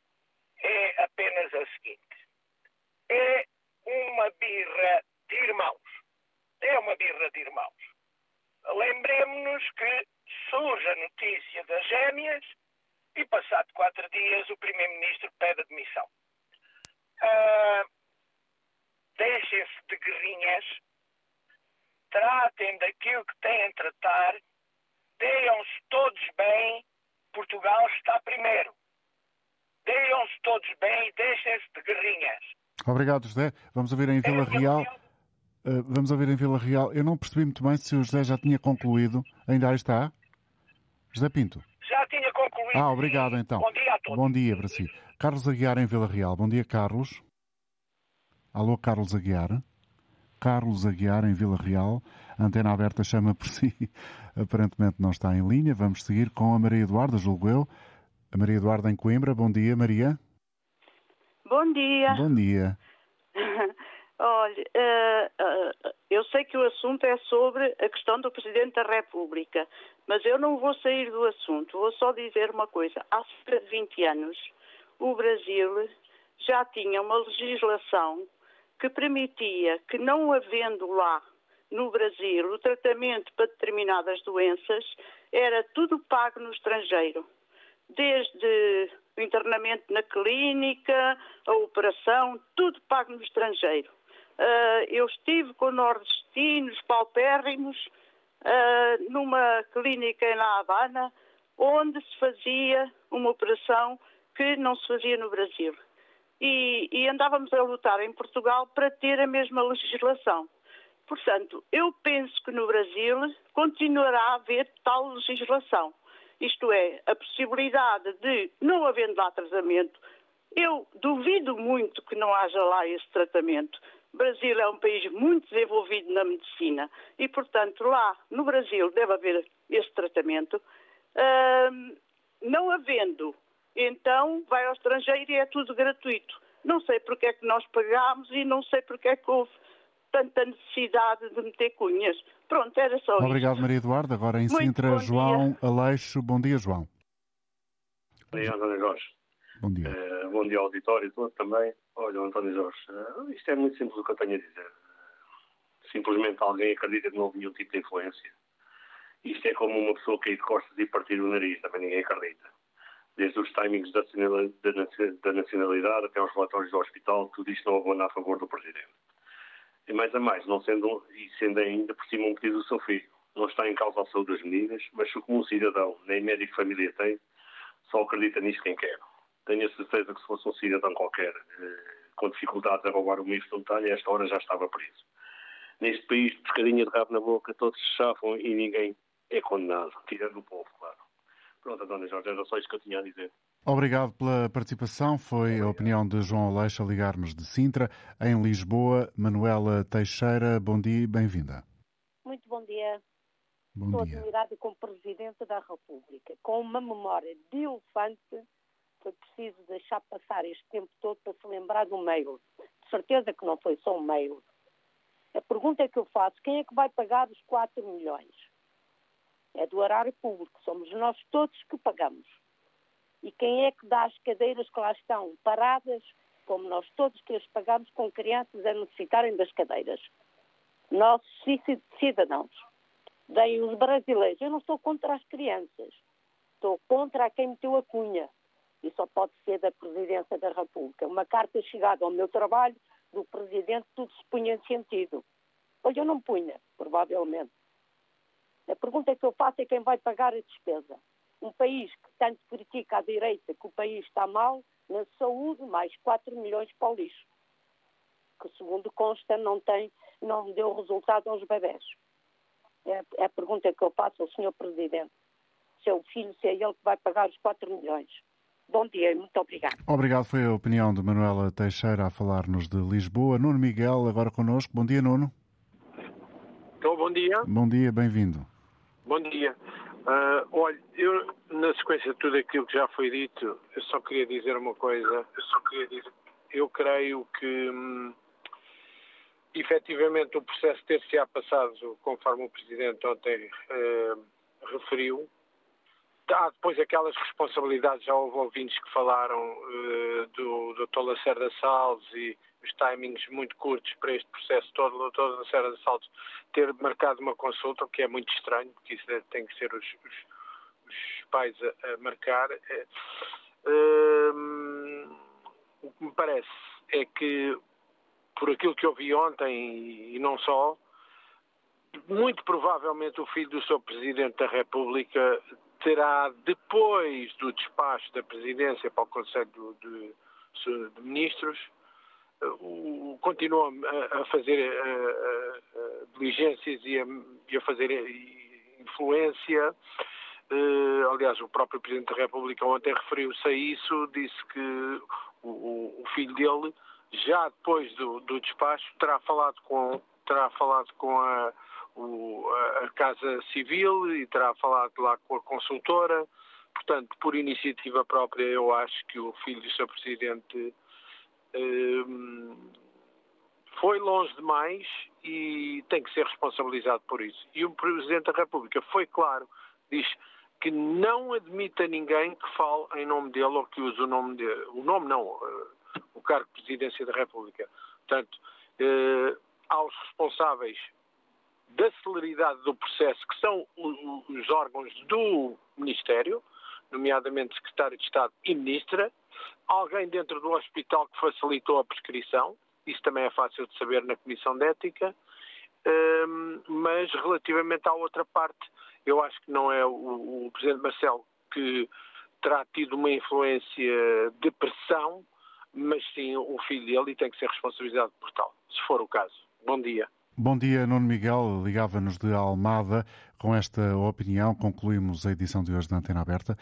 é apenas a seguinte: é uma birra de irmãos. É uma birra de irmãos. Lembremos-nos que surge a notícia das gêmeas e, passado quatro dias, o Primeiro-Ministro pede admissão. Uh, deixem-se de guerrinhas, tratem daquilo que têm a tratar, deem-se todos bem, Portugal está primeiro. Deem-se todos bem e deixem-se de guerrinhas. Obrigado, José. Vamos ouvir em Vila Real. Uh, vamos ouvir em Vila Real. Eu não percebi muito bem se o José já tinha concluído. Ainda aí está? José Pinto. Já tinha concluído. Ah, obrigado então. Bom dia a todos. Bom dia para si. Carlos Aguiar em Vila Real. Bom dia, Carlos. Alô, Carlos Aguiar. Carlos Aguiar, em Vila Real. A antena aberta chama por si. [LAUGHS] Aparentemente não está em linha. Vamos seguir com a Maria Eduarda, julgo eu. A Maria Eduarda em Coimbra. Bom dia, Maria. Bom dia. Bom dia. [LAUGHS] Olha, uh, uh, eu sei que o assunto é sobre a questão do Presidente da República, mas eu não vou sair do assunto, vou só dizer uma coisa. Há cerca de 20 anos, o Brasil já tinha uma legislação que permitia que, não havendo lá no Brasil o tratamento para determinadas doenças, era tudo pago no estrangeiro. Desde o internamento na clínica, a operação, tudo pago no estrangeiro. Uh, eu estive com nordestinos paupérrimos uh, numa clínica na Havana, onde se fazia uma operação que não se fazia no Brasil. E, e andávamos a lutar em Portugal para ter a mesma legislação. Portanto, eu penso que no Brasil continuará a haver tal legislação. Isto é, a possibilidade de, não havendo lá tratamento, eu duvido muito que não haja lá esse tratamento. O Brasil é um país muito desenvolvido na medicina e, portanto, lá no Brasil deve haver esse tratamento. Uh, não havendo, então vai ao estrangeiro e é tudo gratuito. Não sei porque é que nós pagámos e não sei porque é que houve tanta necessidade de meter cunhas. Pronto, era só Obrigado. Maria Eduarda. Agora em Muito Sintra, João dia. Aleixo. Bom dia, João. Bom dia, Jorge. Bom dia. Uh, bom dia ao auditório todo também. Olha, António Jorge, uh, isto é muito simples o que eu tenho a dizer. Simplesmente alguém acredita que não houve nenhum tipo de influência. Isto é como uma pessoa cair de costas e partir o nariz, também ninguém acredita. Desde os timings da nacionalidade até aos relatórios do hospital, tudo isto não abona a favor do Presidente. E mais a mais, não sendo, e sendo ainda por cima um pedido do seu filho. Não está em causa a saúde das meninas, mas se como um cidadão, nem médico família tem, só acredita nisto quem quer. Tenho a certeza que se fosse um cidadão qualquer eh, com dificuldades a roubar uma instantânea, a esta hora já estava preso. Neste país, pescadinha de rabo na boca, todos se chafam e ninguém é condenado, tirando o povo, claro. Pronto, Dona Jorge, era só isso que eu tinha a dizer. Obrigado pela participação. Foi a opinião de João Aleixo a ligar-nos de Sintra. Em Lisboa, Manuela Teixeira, bom dia e bem-vinda. Muito bom dia. Bom Estou dia. admirada como Presidente da República. Com uma memória de elefante, foi preciso deixar passar este tempo todo para se lembrar do mail. De certeza que não foi só um mail. A pergunta que eu faço, quem é que vai pagar os 4 milhões? É do erário público, somos nós todos que pagamos. E quem é que dá as cadeiras que lá estão paradas, como nós todos que as pagamos com crianças a necessitarem das cadeiras? Nossos cidadãos. Deem os brasileiros. Eu não estou contra as crianças. Estou contra quem meteu a cunha. E só pode ser da Presidência da República. Uma carta chegada ao meu trabalho do Presidente, tudo se punha em sentido. Olha, eu não punha, provavelmente. A pergunta que eu faço é quem vai pagar a despesa um país que tanto critica a direita que o país está mal, na saúde, mais 4 milhões para o lixo, que segundo consta não tem, não deu resultado aos bebés. É, é a pergunta que eu faço ao Sr. Presidente. Se é o filho, se é ele que vai pagar os 4 milhões. Bom dia e muito obrigado. Obrigado. Foi a opinião de Manuela Teixeira a falar-nos de Lisboa. Nuno Miguel, agora connosco. Bom dia, Nuno. Então, bom dia. Bom dia, bem-vindo. Bom dia. Uh, olha, eu, na sequência de tudo aquilo que já foi dito, eu só queria dizer uma coisa. Eu só queria dizer, eu creio que hum, efetivamente o processo ter-se-á passado, conforme o Presidente ontem uh, referiu, há depois aquelas responsabilidades, já houve ouvintes que falaram uh, do Dr. Lacerda Salles e os timings muito curtos para este processo todo, o Dr. Lacerda Salles ter marcado uma consulta, o que é muito estranho, porque isso tem que ser os, os, os pais a, a marcar. Uh, o que me parece é que, por aquilo que eu vi ontem e não só, muito provavelmente o filho do seu Presidente da República terá, depois do despacho da Presidência para o Conselho de, de Ministros, uh, continua a, a fazer uh, diligências e a, e a fazer influência. Uh, aliás, o próprio Presidente da República ontem referiu-se a isso, disse que o, o, filho dele, já depois do, do despacho, terá falado com, terá falado com a o, a Casa Civil e terá falado lá com a consultora. Portanto, por iniciativa própria, eu acho que o filho do Sr. Presidente uh, foi longe demais e tem que ser responsabilizado por isso. E o Presidente da República foi claro, diz que não admite a ninguém que fale em nome dele ou que use o nome dele. O nome não, uh, o cargo de Presidência da República. Portanto, uh, aos responsáveis da celeridade do processo, que são os órgãos do Ministério, nomeadamente Secretário de Estado e Ministra, alguém dentro do hospital que facilitou a prescrição, isso também é fácil de saber na Comissão de Ética, um, mas relativamente à outra parte, eu acho que não é o Presidente Marcelo que terá tido uma influência de pressão, mas sim o filho dele e tem que ser responsabilizado por tal, se for o caso. Bom dia. Bom dia, Nuno Miguel. Ligava-nos de Almada. Com esta opinião, concluímos a edição de hoje da Antena Aberta.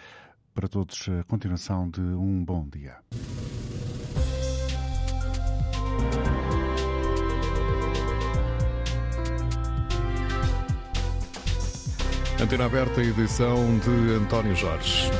Para todos, a continuação de um bom dia. Antena Aberta, edição de António Jorge.